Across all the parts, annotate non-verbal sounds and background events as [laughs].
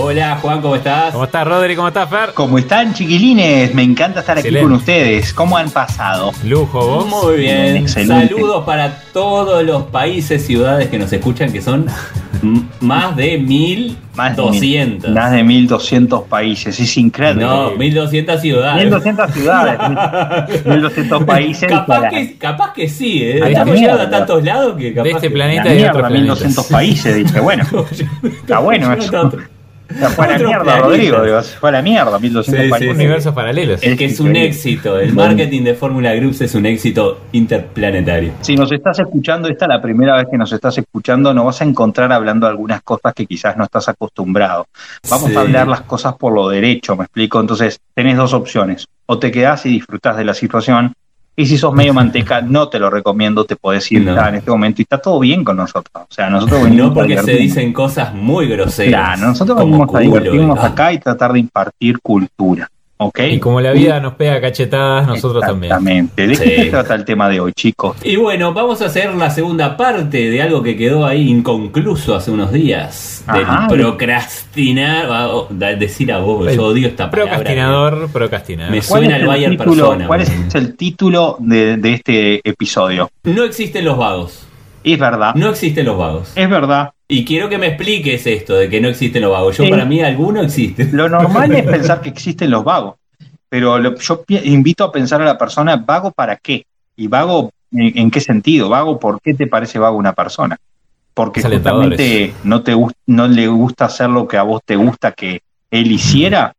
Hola Juan, ¿cómo estás? ¿Cómo estás, Rodri? ¿Cómo estás, Fer? ¿Cómo están, chiquilines? Me encanta estar aquí con ustedes. ¿Cómo han pasado? Lujo, vos. Muy bien. Excelente. Saludos para todos los países, ciudades que nos escuchan, que son más de 1200. Más de 1200 países, es increíble. No, 1200 ciudades. 1200 ciudades, [laughs] 1200 países. Capaz, que, capaz que sí, ¿eh? Estamos llegando a tantos lados que capaz. De este que planeta y de otros 1200 países, dije, bueno. [laughs] está bueno eso fue a la mierda, Rodrigo. fue a la mierda, 1200 sí, universos paralelos. Es que es un éxito. El marketing de Fórmula Groups es un éxito interplanetario. Si nos estás escuchando, esta es la primera vez que nos estás escuchando, nos vas a encontrar hablando algunas cosas que quizás no estás acostumbrado. Vamos a hablar las cosas por lo derecho, me explico. Entonces, tenés dos opciones. O te quedás y disfrutás de la situación, y si sos medio manteca, no te lo recomiendo, te podés ir en este momento y está todo bien con nosotros. O sea, nosotros venimos No porque se dicen cosas muy groseras. Claro, nosotros venimos a divertirnos acá y tratar de impartir cultura. Y como la vida nos pega cachetadas, nosotros también. Exactamente. ¿De qué se trata el tema de hoy, chicos? Y bueno, vamos a hacer la segunda parte de algo que quedó ahí inconcluso hace unos días. del procrastinar. decir a vos, yo odio esta palabra. Procrastinador, procrastinar. Me suena el Bayer persona. ¿Cuál es el título de, de este episodio? No existen los vagos. Es verdad. No existen los vagos. Es verdad. Y quiero que me expliques esto de que no existen los vagos. Yo para mí alguno existe. Lo normal es [laughs] pensar que existen los vagos, pero yo invito a pensar a la persona, ¿vago para qué? ¿Y vago en, qué sentido? ¿Vago por qué te parece vago una persona? Porque justamente no, te, no le gusta hacer lo que a vos te gusta que él hiciera,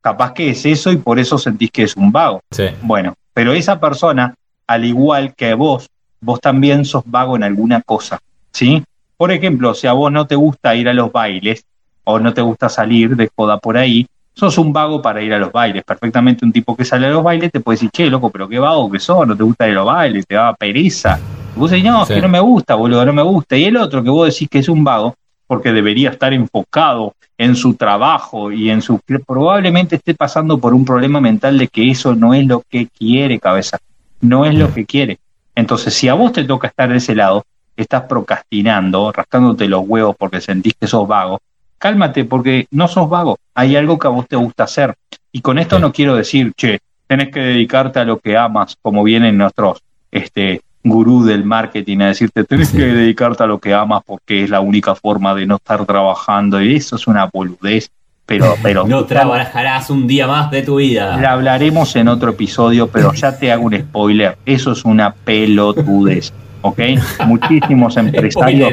capaz que es eso y por eso sentís que es un vago. Bueno, pero esa persona, al igual que vos, vos también sos vago en alguna cosa, ¿sí? Por ejemplo, si a vos no te gusta ir a los bailes o no te gusta salir de joda por ahí, sos un vago para ir a los bailes. Perfectamente un tipo que sale a los bailes te puede decir, che, loco, pero qué vago que sos, no te gusta ir a los bailes, te da pereza. Y vos decís, no, es que no me gusta, boludo, no me gusta. Y el otro que vos decís que es un vago, porque debería estar enfocado en su trabajo y en su... probablemente esté pasando por un problema mental de que eso no es lo que quiere, cabeza. No es lo que quiere. Entonces, si a vos te toca estar de ese lado, estás procrastinando, rascándote los huevos porque sentís que sos vago, cálmate porque no sos vago, hay algo que a vos te gusta hacer. Y con esto no quiero decir, che, tenés que dedicarte a lo que amas, como vienen nuestros este, gurú del marketing a decirte, tenés que dedicarte a lo que amas porque es la única forma de no estar trabajando. Y eso es una boludez. Pero, [laughs] pero no trabajarás un día más de tu vida. La hablaremos en otro episodio, pero ya te hago un spoiler. Eso es una pelotudez. ¿ok? [laughs] Muchísimos empresarios,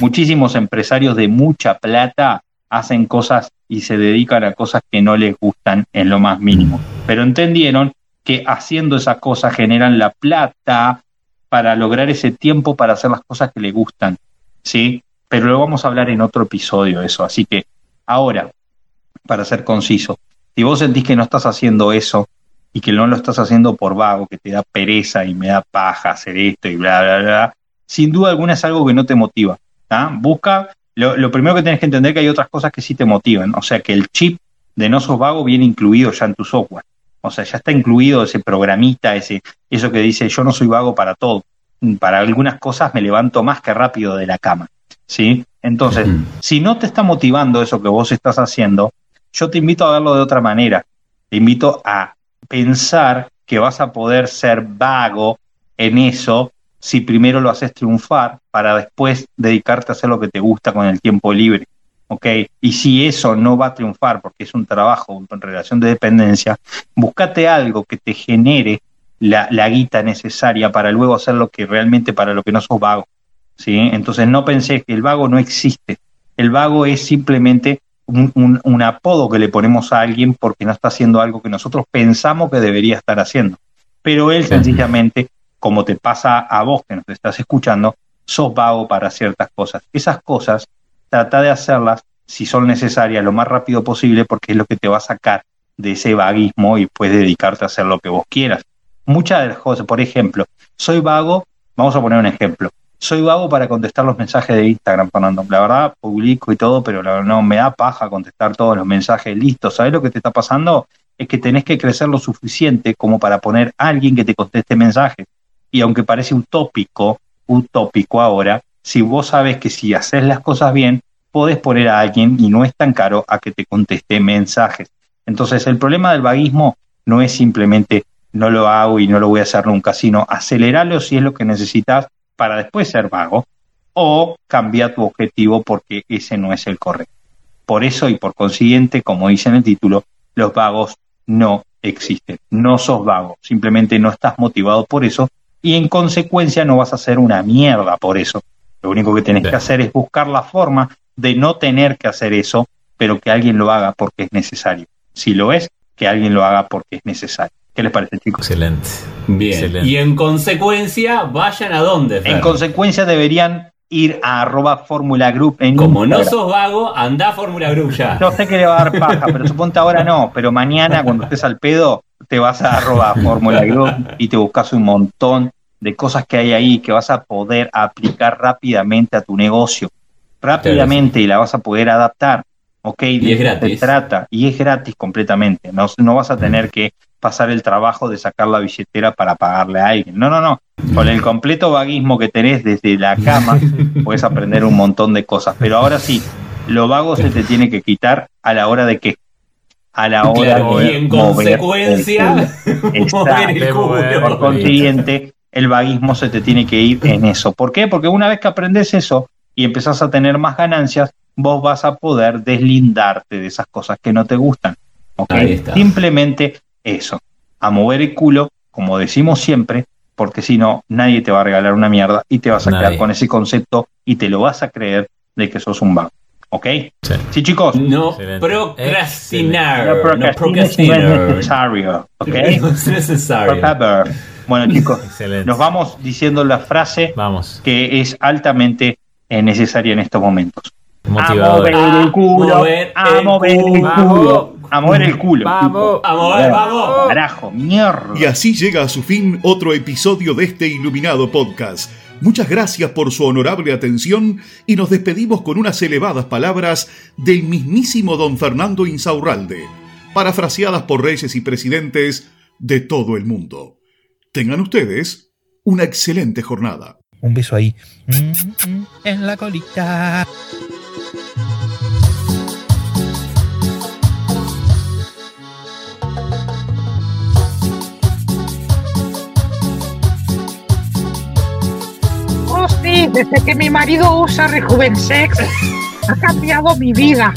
muchísimos empresarios de mucha plata hacen cosas y se dedican a cosas que no les gustan en lo más mínimo. Pero entendieron que haciendo esas cosas generan la plata para lograr ese tiempo para hacer las cosas que les gustan, ¿sí? Pero lo vamos a hablar en otro episodio eso. Así que ahora, para ser conciso, si vos sentís que no estás haciendo eso, y que no lo estás haciendo por vago, que te da pereza y me da paja hacer esto y bla, bla, bla, sin duda alguna es algo que no te motiva. Busca, lo, primero que tienes que entender es que hay otras cosas que sí te motivan, o sea que el chip de no sos vago viene incluido ya en tu software. O sea, ya está incluido ese programita, ese, eso que dice yo no soy vago para todo. Para algunas cosas me levanto más que rápido de la cama. ¿Sí? Entonces, si no te está motivando eso que vos estás haciendo, yo te invito a verlo de otra manera. Te invito a pensar que vas a poder ser vago en eso si primero lo haces triunfar para después dedicarte a hacer lo que te gusta con el tiempo libre. ¿ok? Y si eso no va a triunfar porque es un trabajo en relación de dependencia, búscate algo que te genere la, guita necesaria para luego hacer lo que realmente para lo que no sos vago. ¿sí? Entonces no pensé que el vago no existe. El vago es simplemente un, apodo que le ponemos a alguien porque no está haciendo algo que nosotros pensamos que debería estar haciendo. Pero él sencillamente, como te pasa a vos que nos estás escuchando, sos vago para ciertas cosas. Esas cosas, trata de hacerlas si son necesarias, lo más rápido posible, porque es lo que te va a sacar de ese vaguismo y puedes dedicarte a hacer lo que vos quieras. Muchas de las cosas, por ejemplo, soy vago, vamos a poner un ejemplo, soy vago para contestar los mensajes de Instagram, Fernando. La verdad, publico y todo, pero no me da paja contestar todos los mensajes listos. ¿Sabes lo que te está pasando? Es que tenés que crecer lo suficiente como para poner a alguien que te conteste mensajes. Y aunque parece utópico, utópico ahora, si vos sabes que si haces las cosas bien, podés poner a alguien y no es tan caro a que te conteste mensajes. Entonces, el problema del vaguismo no es simplemente no lo hago y no lo voy a hacer nunca, sino acelerarlo si es lo que necesitas para después ser vago o cambia tu objetivo porque ese no es el correcto. Por eso y por consiguiente, como dice en el título, los vagos no existen. No sos vago, simplemente no estás motivado por eso y en consecuencia no vas a hacer una mierda por eso. Lo único que tenés que hacer es buscar la forma de no tener que hacer eso, pero que alguien lo haga porque es necesario. Si lo es, que alguien lo haga porque es necesario. ¿Qué les parece, chicos? Excelente. Bien. Y en consecuencia, vayan a dónde. En consecuencia, deberían ir a arroba Fórmula Group en Como no sos vago, anda a Fórmula Group ya. Yo sé que le va a dar paja, pero suponte ahora no. Pero mañana, cuando estés al pedo, te vas a arroba Fórmula Group y te buscas un montón de cosas que hay ahí que vas a poder aplicar rápidamente a tu negocio. Rápidamente y la vas a poder adaptar. ¿Ok? Y es gratis. Se trata, y es gratis completamente. No, no vas a tener que pasar el trabajo de sacar la billetera para pagarle a alguien. No, no, no. Con el completo vaguismo que tenés desde la cama, [laughs] puedes aprender un montón de cosas. Pero ahora sí, lo vago se te tiene que quitar a la hora de que a la hora de y en consecuencia [laughs] por consiguiente el vaguismo se te tiene que ir en eso ¿por qué? porque una vez que aprendes eso y empezás a tener más ganancias vos vas a poder deslindarte de esas cosas que no te gustan simplemente eso, a mover el culo, como decimos siempre, porque si no, nadie te va a regalar una mierda y te vas a quedar con ese concepto y te lo vas a creer de que sos un vago. ¿Ok? Sí, chicos. No procrastinar. No procrastinar. No es necesario. ¿Ok? no es necesario. Bueno, chicos, nos vamos diciendo la frase vamos. que es altamente necesaria en estos momentos. Motivador. A mover el culo. A mover el culo a mover el culo. Vamos, a mover, vamos. Carajo, mierda. Y así llega a su fin otro episodio de este iluminado podcast. Muchas gracias por su honorable atención y nos despedimos con unas elevadas palabras del mismísimo don Fernando Insaurralde, parafraseadas por reyes y presidentes de todo el mundo. Tengan ustedes una excelente jornada. Un beso ahí. Mm, mm, en la colita. Desde que mi marido usa Rejuvensex, ha cambiado mi vida.